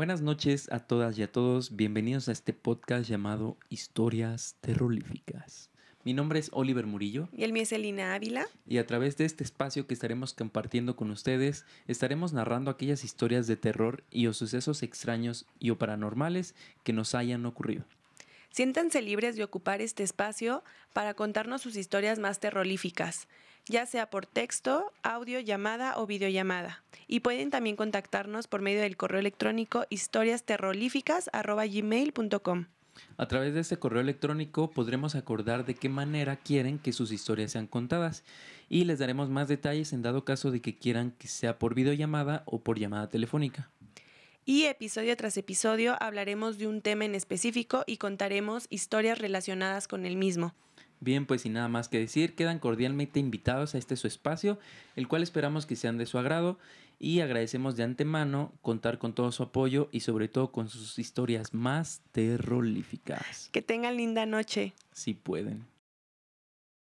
Buenas noches a todas y a todos, bienvenidos a este podcast llamado Historias Terroríficas. Mi nombre es Oliver Murillo. Y el mío es Elina Ávila. Y a través de este espacio que estaremos compartiendo con ustedes, estaremos narrando aquellas historias de terror y o sucesos extraños y o paranormales que nos hayan ocurrido. Siéntanse libres de ocupar este espacio para contarnos sus historias más terroríficas, ya sea por texto, audio, llamada o videollamada. Y pueden también contactarnos por medio del correo electrónico historiasterroríficas.gmail.com. A través de este correo electrónico podremos acordar de qué manera quieren que sus historias sean contadas y les daremos más detalles en dado caso de que quieran que sea por videollamada o por llamada telefónica. Y episodio tras episodio hablaremos de un tema en específico y contaremos historias relacionadas con el mismo. Bien, pues sin nada más que decir, quedan cordialmente invitados a este su espacio, el cual esperamos que sean de su agrado y agradecemos de antemano contar con todo su apoyo y sobre todo con sus historias más terroríficas. Que tengan linda noche. Si pueden.